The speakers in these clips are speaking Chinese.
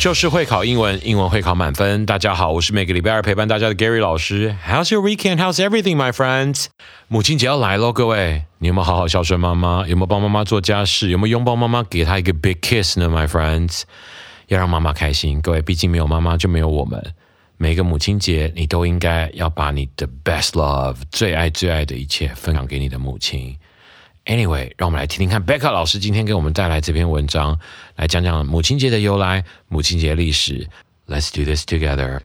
就是会考英文，英文会考满分。大家好，我是每个礼拜二陪伴大家的 Gary 老师。How's your weekend? How's everything, my friends? 母亲节要来喽，各位，你有没有好好孝顺妈妈？有没有帮妈妈做家事？有没有拥抱妈妈，给她一个 big kiss 呢，my friends？要让妈妈开心，各位，毕竟没有妈妈就没有我们。每个母亲节，你都应该要把你的 best love 最爱最爱的一切分享给你的母亲。Anyway，让我们来听听看 Becca 老师今天给我们带来这篇文章，来讲讲母亲节的由来、母亲节历史。Let's do this together.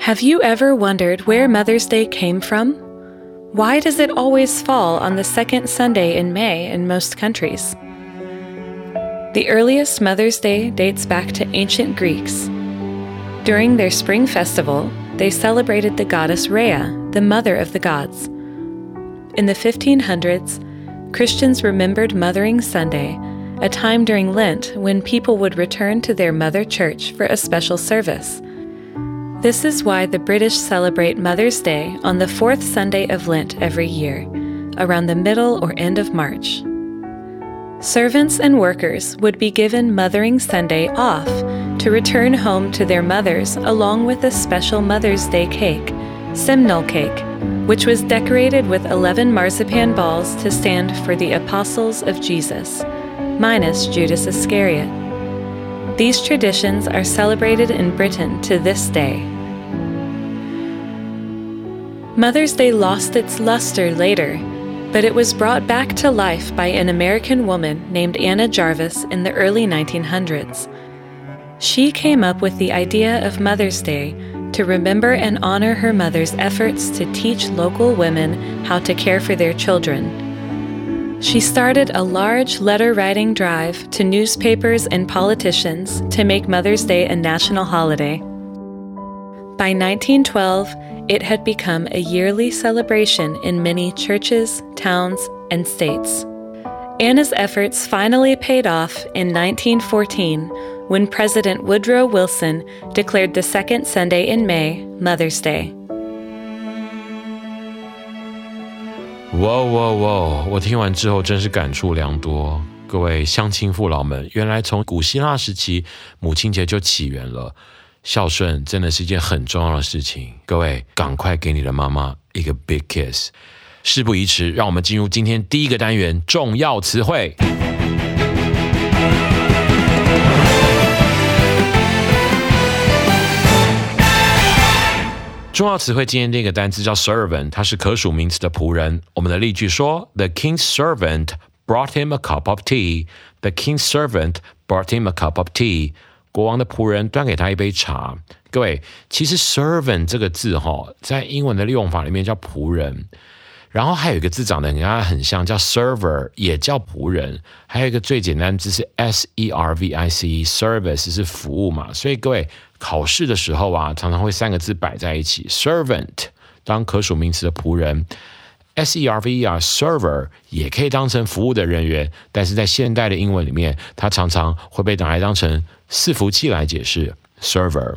Have you ever wondered where Mother's Day came from? Why does it always fall on the second Sunday in May in most countries? The earliest Mother's Day dates back to ancient Greeks. During their spring festival, they celebrated the goddess Rhea, the mother of the gods. In the 1500s, Christians remembered Mothering Sunday, a time during Lent when people would return to their mother church for a special service. This is why the British celebrate Mother's Day on the fourth Sunday of Lent every year, around the middle or end of March. Servants and workers would be given Mothering Sunday off to return home to their mothers along with a special Mother's Day cake, Simnel cake, which was decorated with 11 marzipan balls to stand for the apostles of Jesus, minus Judas Iscariot. These traditions are celebrated in Britain to this day. Mother's Day lost its luster later, but it was brought back to life by an American woman named Anna Jarvis in the early 1900s. She came up with the idea of Mother's Day to remember and honor her mother's efforts to teach local women how to care for their children. She started a large letter writing drive to newspapers and politicians to make Mother's Day a national holiday. By 1912, it had become a yearly celebration in many churches, towns, and states. Anna's efforts finally paid off in 1914 when President Woodrow Wilson declared the second Sunday in May Mother's Day. 哇哇哇！我听完之后真是感触良多。各位乡亲父老们，原来从古希腊时期，母亲节就起源了。孝顺真的是一件很重要的事情。各位，赶快给你的妈妈一个 big kiss。事不宜迟，让我们进入今天第一个单元——重要词汇。重要词汇今天这个单词叫 servant，它是可数名词的仆人。我们的例句说：The king's servant brought him a cup of tea. The king's servant brought him a cup of tea. 国王的仆人端给他一杯茶。各位，其实 servant 这个字哈，在英文的用法里面叫仆人，然后还有一个字长得跟它很像，叫 server，也叫仆人。还有一个最简单的字是 s e r v i c，service 是服务嘛。所以各位考试的时候啊，常常会三个字摆在一起，servant 当可数名词的仆人。S E R V E R server 也可以当成服务的人员，但是在现代的英文里面，它常常会被拿来当成伺服器来解释 server。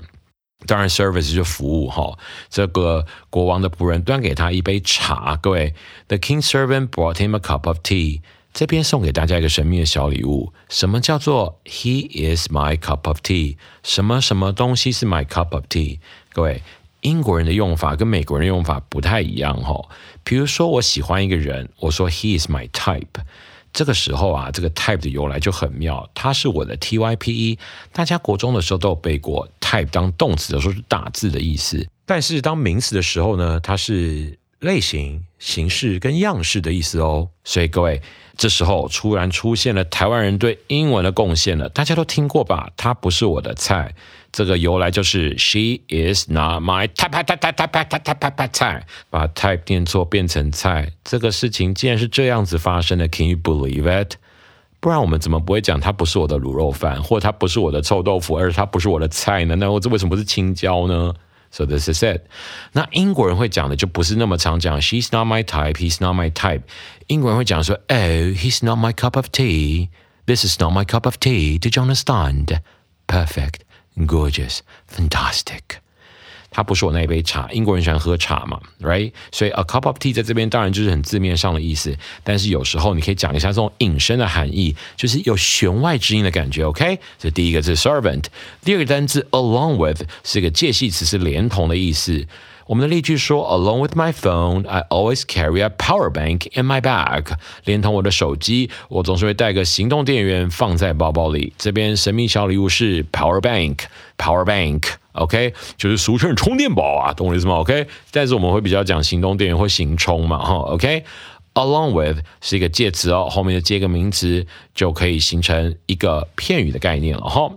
当然，service 就服务哈。这个国王的仆人端给他一杯茶，各位，The king's servant brought him a cup of tea。这边送给大家一个神秘的小礼物，什么叫做 He is my cup of tea？什么什么东西是 my cup of tea？各位。英国人的用法跟美国人用法不太一样哈。比如说，我喜欢一个人，我说 He is my type。这个时候啊，这个 type 的由来就很妙，它是我的 T Y P E。大家国中的时候都有背过，type 当动词的时候是打字的意思，但是当名词的时候呢，它是类型、形式跟样式的意思哦。所以各位，这时候突然出现了台湾人对英文的贡献了，大家都听过吧？它不是我的菜。这个由来就是 She is not my type type type type type type type，把 type 念错变成菜，这个事情竟然是这样子发生的，Can you believe it？不然我们怎么不会讲它不是我的卤肉饭，或它不是我的臭豆腐，而是它不是我的菜呢？那我这为什么不是青椒呢 ？So this is it。那英国人会讲的就不是那么常讲，She's not my type，He's not my type。英国人会讲说，Oh, he's not my cup of tea. This is not my cup of tea. Did you understand? Perfect. Gorgeous, fantastic。 它不是我那一杯茶。英国人喜欢喝茶嘛，right？所以 a cup of tea 在这边当然就是很字面上的意思，但是有时候你可以讲一下这种引申的含义，就是有弦外之音的感觉。OK？这第一个是 servant，第二个单字 along with 是个介系词，是连同的意思。我们的例句说，Along with my phone, I always carry a power bank in my bag。连同我的手机，我总是会带个行动电源放在包包里。这边神秘小礼物是 power bank，power bank bank，OK，就是俗称充电宝啊，懂我意思吗？OK，但是我们会比较讲行动电源或行充嘛，哈，OK。Along with 是一个介词哦，后面的接个名词就可以形成一个片语的概念了哈。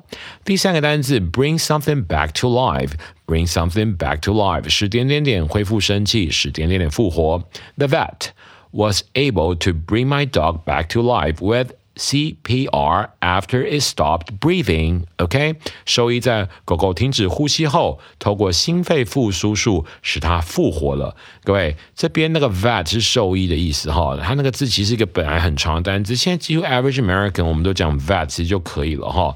第三个单词 bring something back to life，bring something back to life 使点点点恢复生气，使点点点复活。The vet was able to bring my dog back to life with CPR after it stopped breathing. OK，兽医在狗狗停止呼吸后，透过心肺复苏术使它复活了。各位，这边那个 vet 是兽医的意思哈，它那个字其实一个本来很长的单词，现在几乎 average American 我们都讲 vet 其实就可以了哈。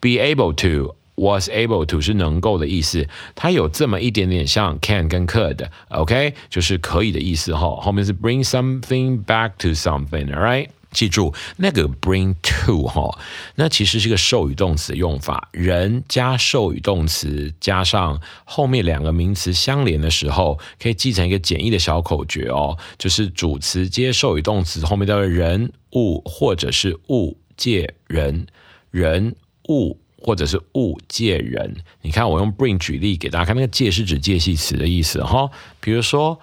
Be able to was able to 是能够的意思，它有这么一点点像 can 跟 could，OK，就是可以的意思哈。后面是 bring something back to something，all right。 记住那个 bring to 哈，那其实是个授予动词的用法，人加授予动词加上后面两个名词相连的时候，可以记成一个简易的小口诀哦，就是主词接授予动词，后面都是人物或者是物借人，人物或者是物借人。你看我用 bring 举例给大家看，那个借是指介系词的意思哈，比如说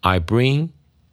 I bring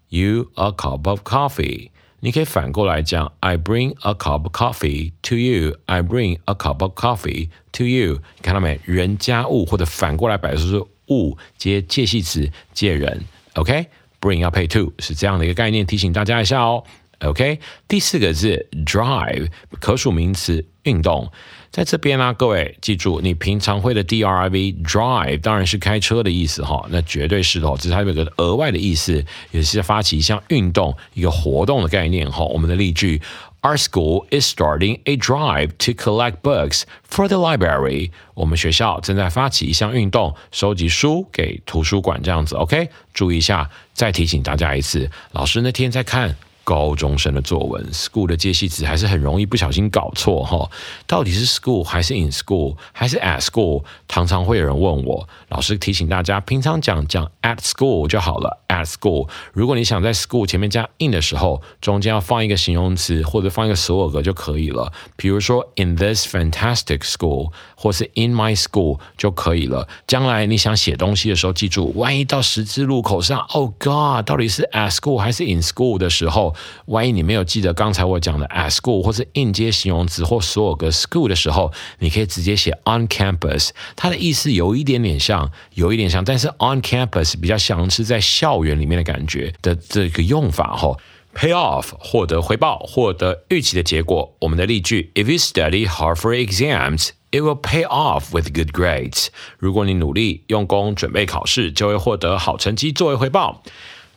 you a cup of coffee。你可以反过来讲，I bring a cup of coffee to you. I bring a cup of coffee to you. 看到没？人加物，或者反过来摆出是物接介系词借人。OK，bring 要配 to 是这样的一个概念，提醒大家一下哦。OK，第四个是 drive，可数名词，运动。在这边呢，各位记住，你平常会的 D R I V drive 当然是开车的意思哈，那绝对是的，只是它有个额外的意思，也是发起一项运动、一个活动的概念哈。我们的例句：Our school is starting a drive to collect books for the library。我们学校正在发起一项运动，收集书给图书馆这样子。OK，注意一下，再提醒大家一次，老师那天在看。高中生的作文，school 的介系词还是很容易不小心搞错哈。到底是 school 还是 in school 还是 at school？常常会有人问我，老师提醒大家，平常讲讲 at school 就好了。at school，如果你想在 school 前面加 in 的时候，中间要放一个形容词或者放一个所有格就可以了。比如说 in this fantastic school，或是 in my school 就可以了。将来你想写东西的时候，记住，万一到十字路口上，Oh God，到底是 at school 还是 in school 的时候？万一你没有记得刚才我讲的 at school 或是应接形容词或所有个 school 的时候，你可以直接写 on campus，它的意思有一点点像，有一点像，但是 on campus 比较像是在校园里面的感觉的这个用法哈。Pay off 获得回报，获得预期的结果。我们的例句：If you study hard for exams, it will pay off with good grades。如果你努力用功准备考试，就会获得好成绩作为回报。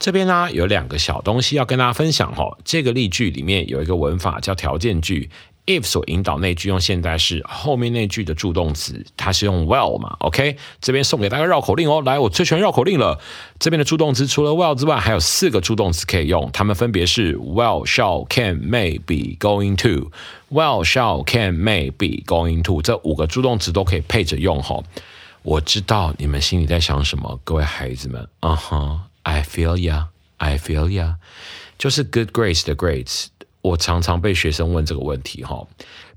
这边呢有两个小东西要跟大家分享哈。这个例句里面有一个文法叫条件句，if 所引导那句用现在式，后面那句的助动词它是用 well 嘛？OK，这边送给大家绕口令哦。来，我最喜欢绕口令了。这边的助动词除了 well 之外，还有四个助动词可以用，它们分别是 well、shall、can、may、be、going to。well、shall、can、may、be、going to 这五个助动词都可以配着用哈。我知道你们心里在想什么，各位孩子们，嗯哼。I feel ya, I feel ya，就是 good grades 的 grades。我常常被学生问这个问题哈。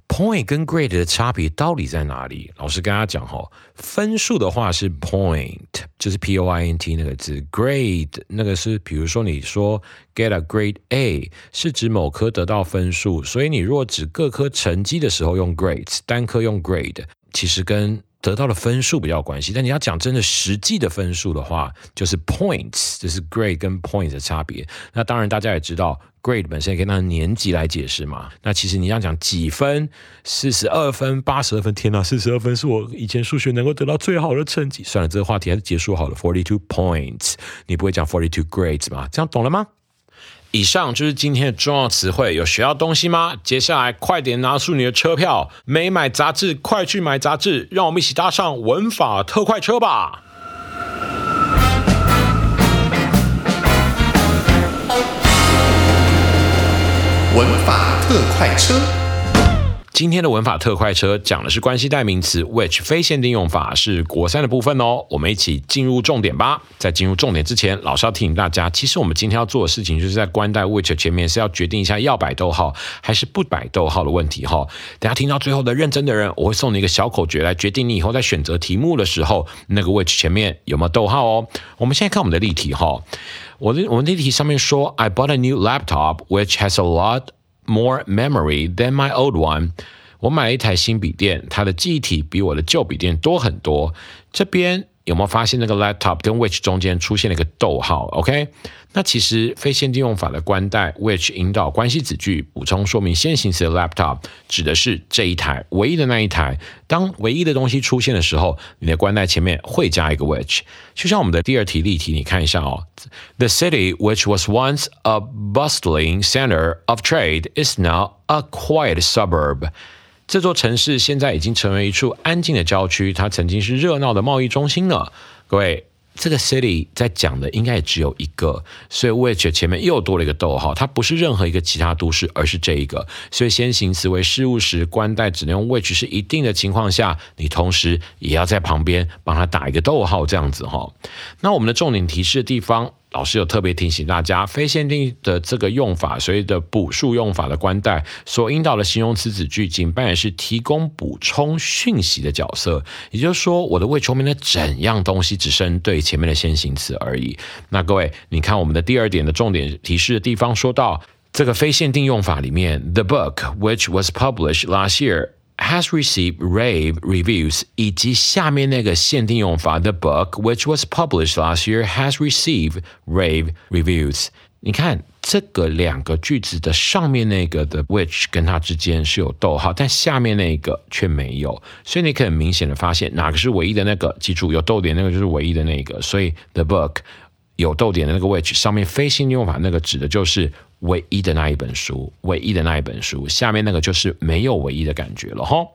point 跟 grade 的差别到底在哪里？老师跟大家讲哈，分数的话是 point，就是 p o i n t 那个字，grade 那个是，比如说你说 get a grade A 是指某科得到分数，所以你若指各科成绩的时候用 grades，单科用 grade，其实跟得到的分数比较关系，但你要讲真的实际的分数的话，就是 points，这是 grade 跟 points 的差别。那当然大家也知道，grade 本身也可以拿年级来解释嘛。那其实你要讲几分，四十二分、八十二分，天哪，四十二分是我以前数学能够得到最好的成绩。算了，这个话题还是结束好了。Forty two points，你不会讲 forty two grades 吗？这样懂了吗？以上就是今天的重要词汇，有学到东西吗？接下来快点拿出你的车票，没买杂志快去买杂志，让我们一起搭上文法特快车吧！文法特快车。今天的文法特快车讲的是关系代名词 which 非限定用法，是国三的部分哦。我们一起进入重点吧。在进入重点之前，老师要提醒大家，其实我们今天要做的事情，就是在关代 which 前面是要决定一下要摆逗号还是不摆逗号的问题哈。等下听到最后的认真的人，我会送你一个小口诀来决定你以后在选择题目的时候，那个 which 前面有没有逗号哦。我们现在看我们的例题哈。我的我们例题上面说，I bought a new laptop which has a lot。More memory than my old one。我买了一台新笔电，它的记忆体比我的旧笔电多很多。这边有没有发现那个 laptop 跟 which 中间出现了一个逗号？OK。那其实非限定用法的关代 which 引导关系子句补充说明先行词的 laptop 指的是这一台唯一的那一台。当唯一的东西出现的时候，你的关代前面会加一个 which。就像我们的第二题例题，你看一下哦。The city which was once a bustling center of trade is now a quiet suburb。这座城市现在已经成为一处安静的郊区，它曾经是热闹的贸易中心呢。各位。这个 city 在讲的应该也只有一个，所以 which 前面又多了一个逗号，它不是任何一个其他都市，而是这一个。所以先行词为事物时，关代只能用 which 是一定的情况下，你同时也要在旁边帮他打一个逗号，这样子哈。那我们的重点提示的地方。老师有特别提醒大家，非限定的这个用法，所谓的补数用法的关代所引导的形容词子句，仅扮演是提供补充讯息的角色。也就是说，我的未后面的怎样东西只针对前面的先行词而已。那各位，你看我们的第二点的重点提示的地方，说到这个非限定用法里面，the book which was published last year。Has received rave reviews，以及下面那个限定用法，the book which was published last year has received rave reviews。你看这个两个句子的上面那个的 which 跟它之间是有逗号，但下面那个却没有，所以你可以很明显的发现哪个是唯一的那个。记住有逗点那个就是唯一的那个，所以 the book 有逗点的那个 which 上面非限定用法那个指的就是唯一的那一本书，唯一的那一本书，下面那个就是没有唯一的感觉了哈。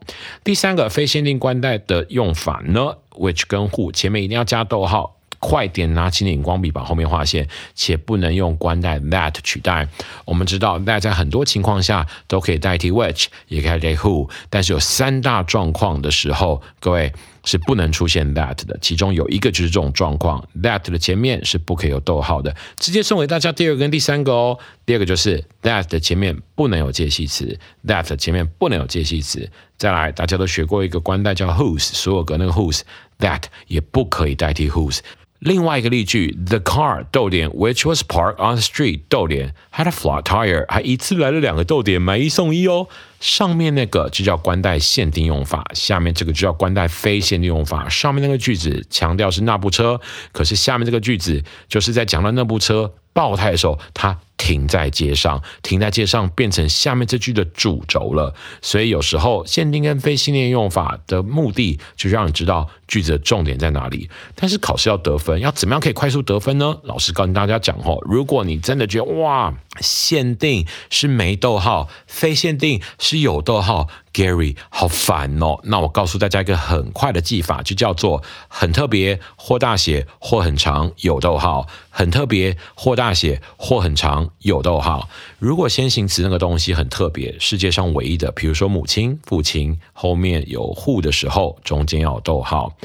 第三个非限定关代的用法呢，which 跟 who 前面一定要加逗号。快点拿起荧光笔把后面划线，且不能用关代 that 取代。我们知道 that 在很多情况下都可以代替 which，也可以代替 who，但是有三大状况的时候，各位。是不能出现 that 的，其中有一个就是这种状况，that 的前面是不可以有逗号的。直接送给大家第二个跟第三个哦。第二个就是 that 的前面不能有介系词，that 前面不能有介系词。再来，大家都学过一个关代叫 whose，所有格那个 whose，that 也不可以代替 whose。另外一个例句，The car 逗点 which was parked on the street 逗点 had a flat tire，还一次来了两个逗点，买一送一哦。上面那个就叫关带限定用法，下面这个就叫关带非限定用法。上面那个句子强调是那部车，可是下面这个句子就是在讲到那部车爆胎的时候，它。停在街上，停在街上变成下面这句的主轴了。所以有时候限定跟非限定用法的目的，就是让你知道句子的重点在哪里。但是考试要得分，要怎么样可以快速得分呢？老师跟大家讲哦，如果你真的觉得哇，限定是没逗号，非限定是有逗号。Gary，好烦哦！那我告诉大家一个很快的记法，就叫做很特别或大写或很长有逗号，很特别或大写或很长有逗号。如果先行词那个东西很特别，世界上唯一的，比如说母亲、父亲后面有 who 的时候，中间要有逗号。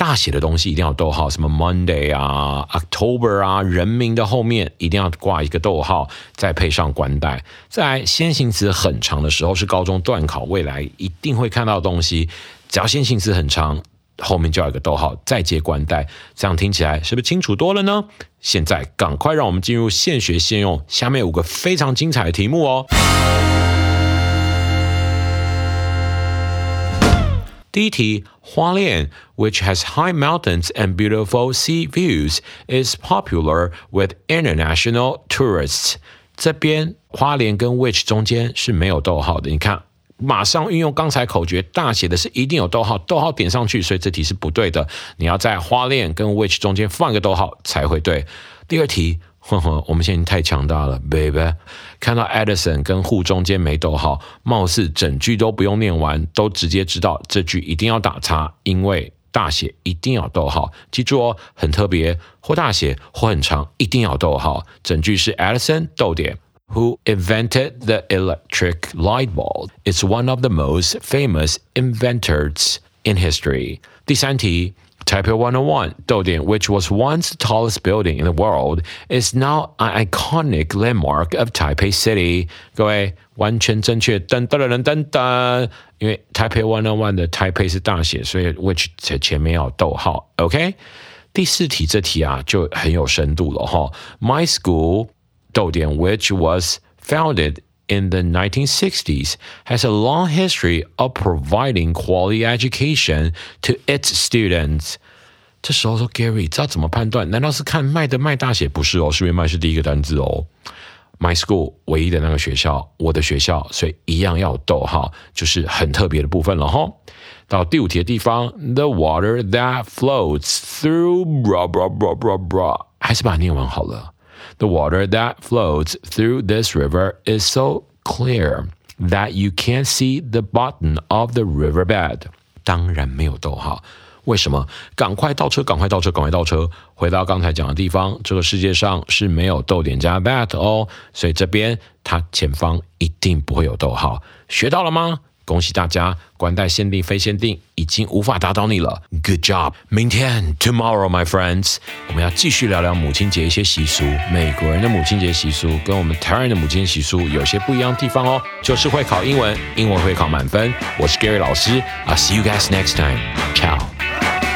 大写的东西一定要逗号，什么 Monday 啊、October 啊，人名的后面一定要挂一个逗号，再配上冠带。在先行词很长的时候，是高中段考未来一定会看到的东西。只要先行词很长，后面就要一个逗号，再接冠带，这样听起来是不是清楚多了呢？现在赶快让我们进入现学现用，下面五个非常精彩的题目哦。第一题，花莲，which has high mountains and beautiful sea views, is popular with international tourists。这边花莲跟 which 中间是没有逗号的，你看。马上运用刚才口诀，大写的是一定有逗号，逗号点上去，所以这题是不对的。你要在花链跟 which 中间放一个逗号才会对。第二题， 呵呵，我们现在太强大了，baby。看到 Edison 跟 who 中间没逗号，貌似整句都不用念完，都直接知道这句一定要打叉，因为大写一定要逗号。记住哦，很特别，或大写或很长，一定要逗号。整句是 Edison 逗点。who invented the electric light bulb. It's one of the most famous inventors in history. 第三题 Taipei 101, 逗点, which was once the tallest building in the world, is now an iconic landmark of Taipei City. 各位完全正确，噔噔噔噔噔，因为 Taipei 101的 Taipei 是大写，所以 which 前面要逗号。OK，第四题这题啊就很有深度了哈。My school 豆点 which was founded in the 1960s, has a long history of providing quality education to its students. 这时候说 Gary 知道怎么判断？难道是看麦的麦大写？不是哦，是因为麦是第一个单字哦。My school 唯一的那个学校，我的学校，所以一样要逗号，就是很特别的部分了哈。到第五题的地方，The water that floats through bra bra bra bra bra，还是把它念完好了。 the water that flows through this river is so clear that you can't see the bottom of the riverbed. 当然没有逗号，为什么？赶快倒车，赶快倒车，赶快倒车！回到刚才讲的地方，这个世界上是没有逗点加 that 哦，所以这边它前方一定不会有逗号。学到了吗？ 恭喜大家，官代限定非限定已经无法打倒你了。Good job！明天，tomorrow my friends，我们要继续聊聊母亲节一些习俗。美国人的母亲节习俗跟我们台湾人的母亲节习俗有些不一样的地方哦。就是会考英文，英文会考满分。我是 Gary 老师，I'll see you guys next time. Ciao。